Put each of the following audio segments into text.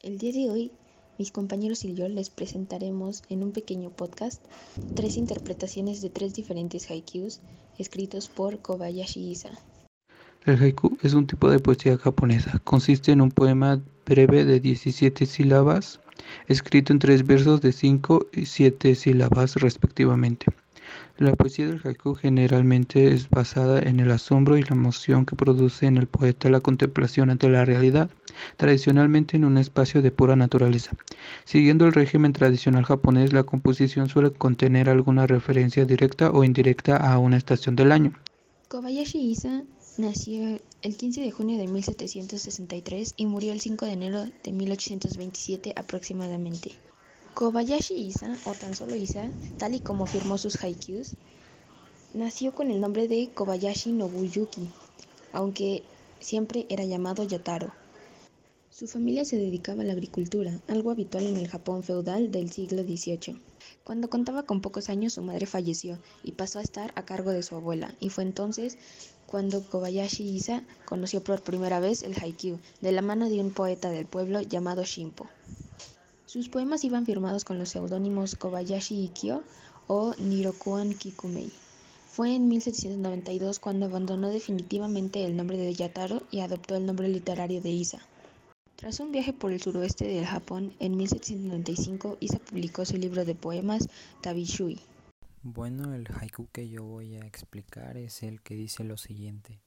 El día de hoy, mis compañeros y yo les presentaremos en un pequeño podcast tres interpretaciones de tres diferentes haikus escritos por Kobayashi Isa. El haiku es un tipo de poesía japonesa. Consiste en un poema breve de 17 sílabas, escrito en tres versos de 5 y 7 sílabas respectivamente. La poesía del haiku generalmente es basada en el asombro y la emoción que produce en el poeta la contemplación ante la realidad, tradicionalmente en un espacio de pura naturaleza. Siguiendo el régimen tradicional japonés, la composición suele contener alguna referencia directa o indirecta a una estación del año. Kobayashi Isa nació el 15 de junio de 1763 y murió el 5 de enero de 1827 aproximadamente. Kobayashi Isa, o tan solo Isa, tal y como firmó sus haikus, nació con el nombre de Kobayashi Nobuyuki, aunque siempre era llamado Yataro. Su familia se dedicaba a la agricultura, algo habitual en el Japón feudal del siglo XVIII. Cuando contaba con pocos años su madre falleció y pasó a estar a cargo de su abuela, y fue entonces cuando Kobayashi Isa conoció por primera vez el haiku, de la mano de un poeta del pueblo llamado Shimpo. Sus poemas iban firmados con los seudónimos Kobayashi Ikkyo o Nirokuan Kikumei. Fue en 1792 cuando abandonó definitivamente el nombre de Yataro y adoptó el nombre literario de Isa. Tras un viaje por el suroeste del Japón, en 1795 Isa publicó su libro de poemas Tabishui. Bueno, el haiku que yo voy a explicar es el que dice lo siguiente.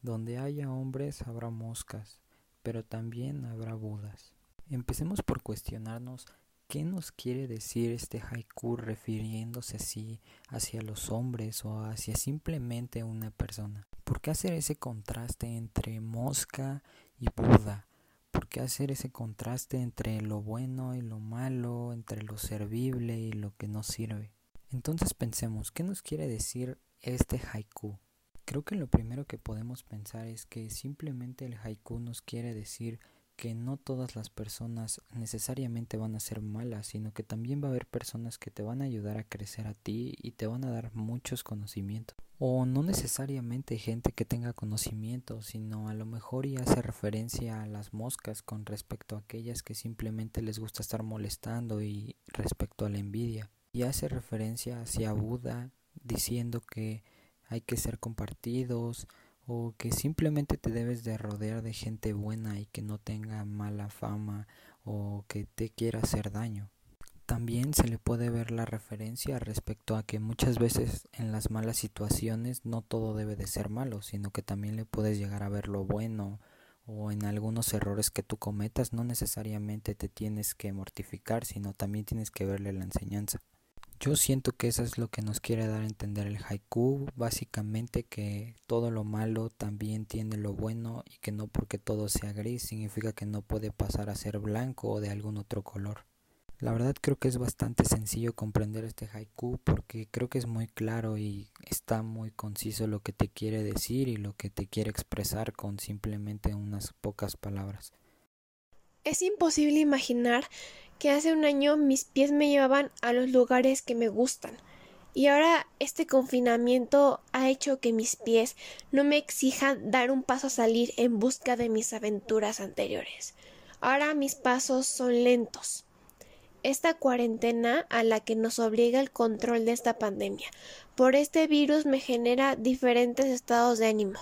Donde haya hombres habrá moscas, pero también habrá budas. Empecemos por cuestionarnos qué nos quiere decir este haiku refiriéndose así hacia los hombres o hacia simplemente una persona. ¿Por qué hacer ese contraste entre mosca y Buda? ¿Por qué hacer ese contraste entre lo bueno y lo malo, entre lo servible y lo que no sirve? Entonces pensemos, ¿qué nos quiere decir este haiku? Creo que lo primero que podemos pensar es que simplemente el haiku nos quiere decir que no todas las personas necesariamente van a ser malas, sino que también va a haber personas que te van a ayudar a crecer a ti y te van a dar muchos conocimientos. O no necesariamente gente que tenga conocimiento, sino a lo mejor y hace referencia a las moscas con respecto a aquellas que simplemente les gusta estar molestando y respecto a la envidia. Y hace referencia hacia Buda diciendo que hay que ser compartidos, o que simplemente te debes de rodear de gente buena y que no tenga mala fama o que te quiera hacer daño. También se le puede ver la referencia respecto a que muchas veces en las malas situaciones no todo debe de ser malo, sino que también le puedes llegar a ver lo bueno o en algunos errores que tú cometas no necesariamente te tienes que mortificar, sino también tienes que verle la enseñanza. Yo siento que eso es lo que nos quiere dar a entender el haiku, básicamente que todo lo malo también tiene lo bueno y que no porque todo sea gris significa que no puede pasar a ser blanco o de algún otro color. La verdad creo que es bastante sencillo comprender este haiku porque creo que es muy claro y está muy conciso lo que te quiere decir y lo que te quiere expresar con simplemente unas pocas palabras. Es imposible imaginar que hace un año mis pies me llevaban a los lugares que me gustan. Y ahora este confinamiento ha hecho que mis pies no me exijan dar un paso a salir en busca de mis aventuras anteriores. Ahora mis pasos son lentos. Esta cuarentena a la que nos obliga el control de esta pandemia por este virus me genera diferentes estados de ánimo.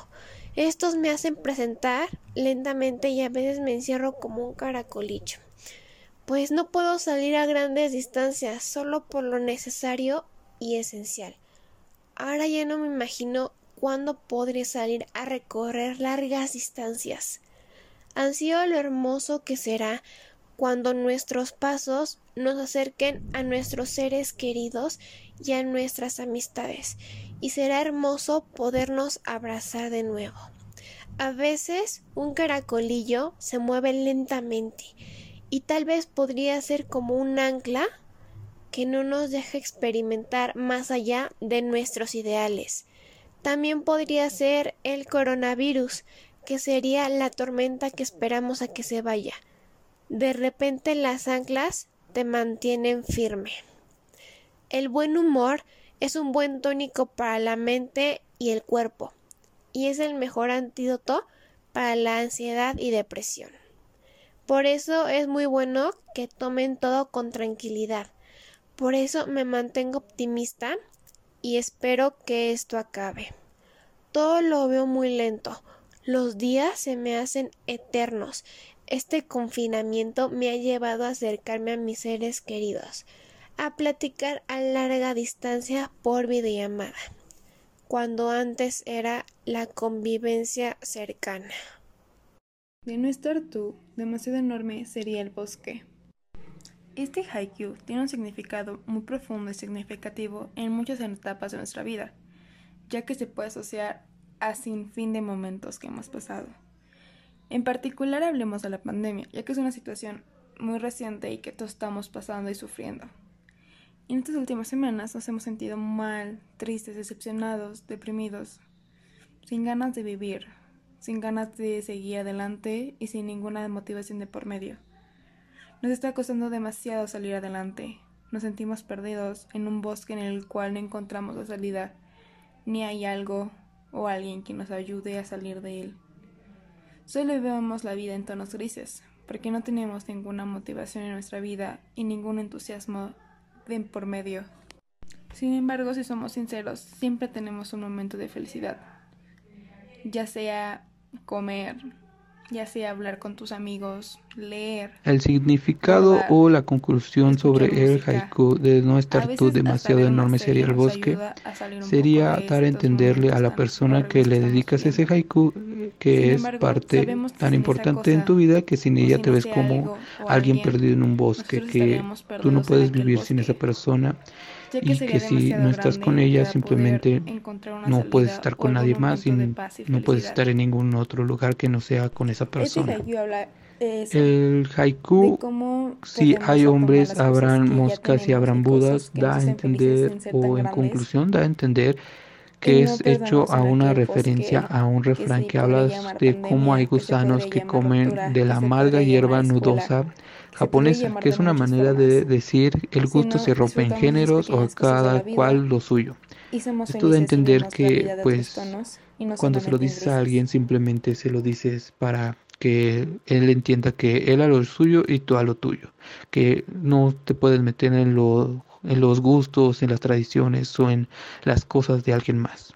Estos me hacen presentar lentamente y a veces me encierro como un caracolillo pues no puedo salir a grandes distancias solo por lo necesario y esencial. Ahora ya no me imagino cuándo podré salir a recorrer largas distancias. Ansío lo hermoso que será cuando nuestros pasos nos acerquen a nuestros seres queridos y a nuestras amistades, y será hermoso podernos abrazar de nuevo. A veces un caracolillo se mueve lentamente y tal vez podría ser como un ancla que no nos deja experimentar más allá de nuestros ideales. También podría ser el coronavirus, que sería la tormenta que esperamos a que se vaya. De repente las anclas te mantienen firme. El buen humor es un buen tónico para la mente y el cuerpo, y es el mejor antídoto para la ansiedad y depresión. Por eso es muy bueno que tomen todo con tranquilidad. Por eso me mantengo optimista y espero que esto acabe. Todo lo veo muy lento. Los días se me hacen eternos. Este confinamiento me ha llevado a acercarme a mis seres queridos, a platicar a larga distancia por videollamada, cuando antes era la convivencia cercana. De no estar tú, demasiado enorme sería el bosque. Este haiku tiene un significado muy profundo y significativo en muchas etapas de nuestra vida, ya que se puede asociar a sin fin de momentos que hemos pasado. En particular hablemos de la pandemia, ya que es una situación muy reciente y que todos estamos pasando y sufriendo. En estas últimas semanas nos hemos sentido mal, tristes, decepcionados, deprimidos, sin ganas de vivir, sin ganas de seguir adelante y sin ninguna motivación de por medio. Nos está costando demasiado salir adelante. Nos sentimos perdidos en un bosque en el cual no encontramos la salida, ni hay algo o alguien que nos ayude a salir de él. Solo vemos la vida en tonos grises, porque no tenemos ninguna motivación en nuestra vida y ningún entusiasmo de por medio. Sin embargo, si somos sinceros, siempre tenemos un momento de felicidad, ya sea comer, ya sea hablar con tus amigos, leer. El significado o la conclusión sobre el haiku de no estar tú demasiado enorme sería el bosque, sería dar a entenderle a la persona que le dedicas ese haiku que es parte tan importante en tu vida que sin ella te ves como alguien perdido en un bosque, que tú no puedes vivir sin esa persona y que si no estás con ella simplemente no puedes estar con nadie más y no puedes estar en ningún otro lugar que no sea con esa persona. El haiku, si hay hombres, habrán moscas y habrán budas, da a entender, o en conclusión, da a entender que es hecho a una referencia a un refrán que habla de cómo hay gusanos que comen de la amarga hierba nudosa japonesa, que es una manera de decir el gusto se rompe en géneros o cada cual lo suyo. Esto da a entender que, pues, cuando se lo dices a alguien, simplemente se lo dices para que él entienda que él a lo suyo y tú a lo tuyo, que no te puedes meter en, lo, en los gustos, en las tradiciones o en las cosas de alguien más.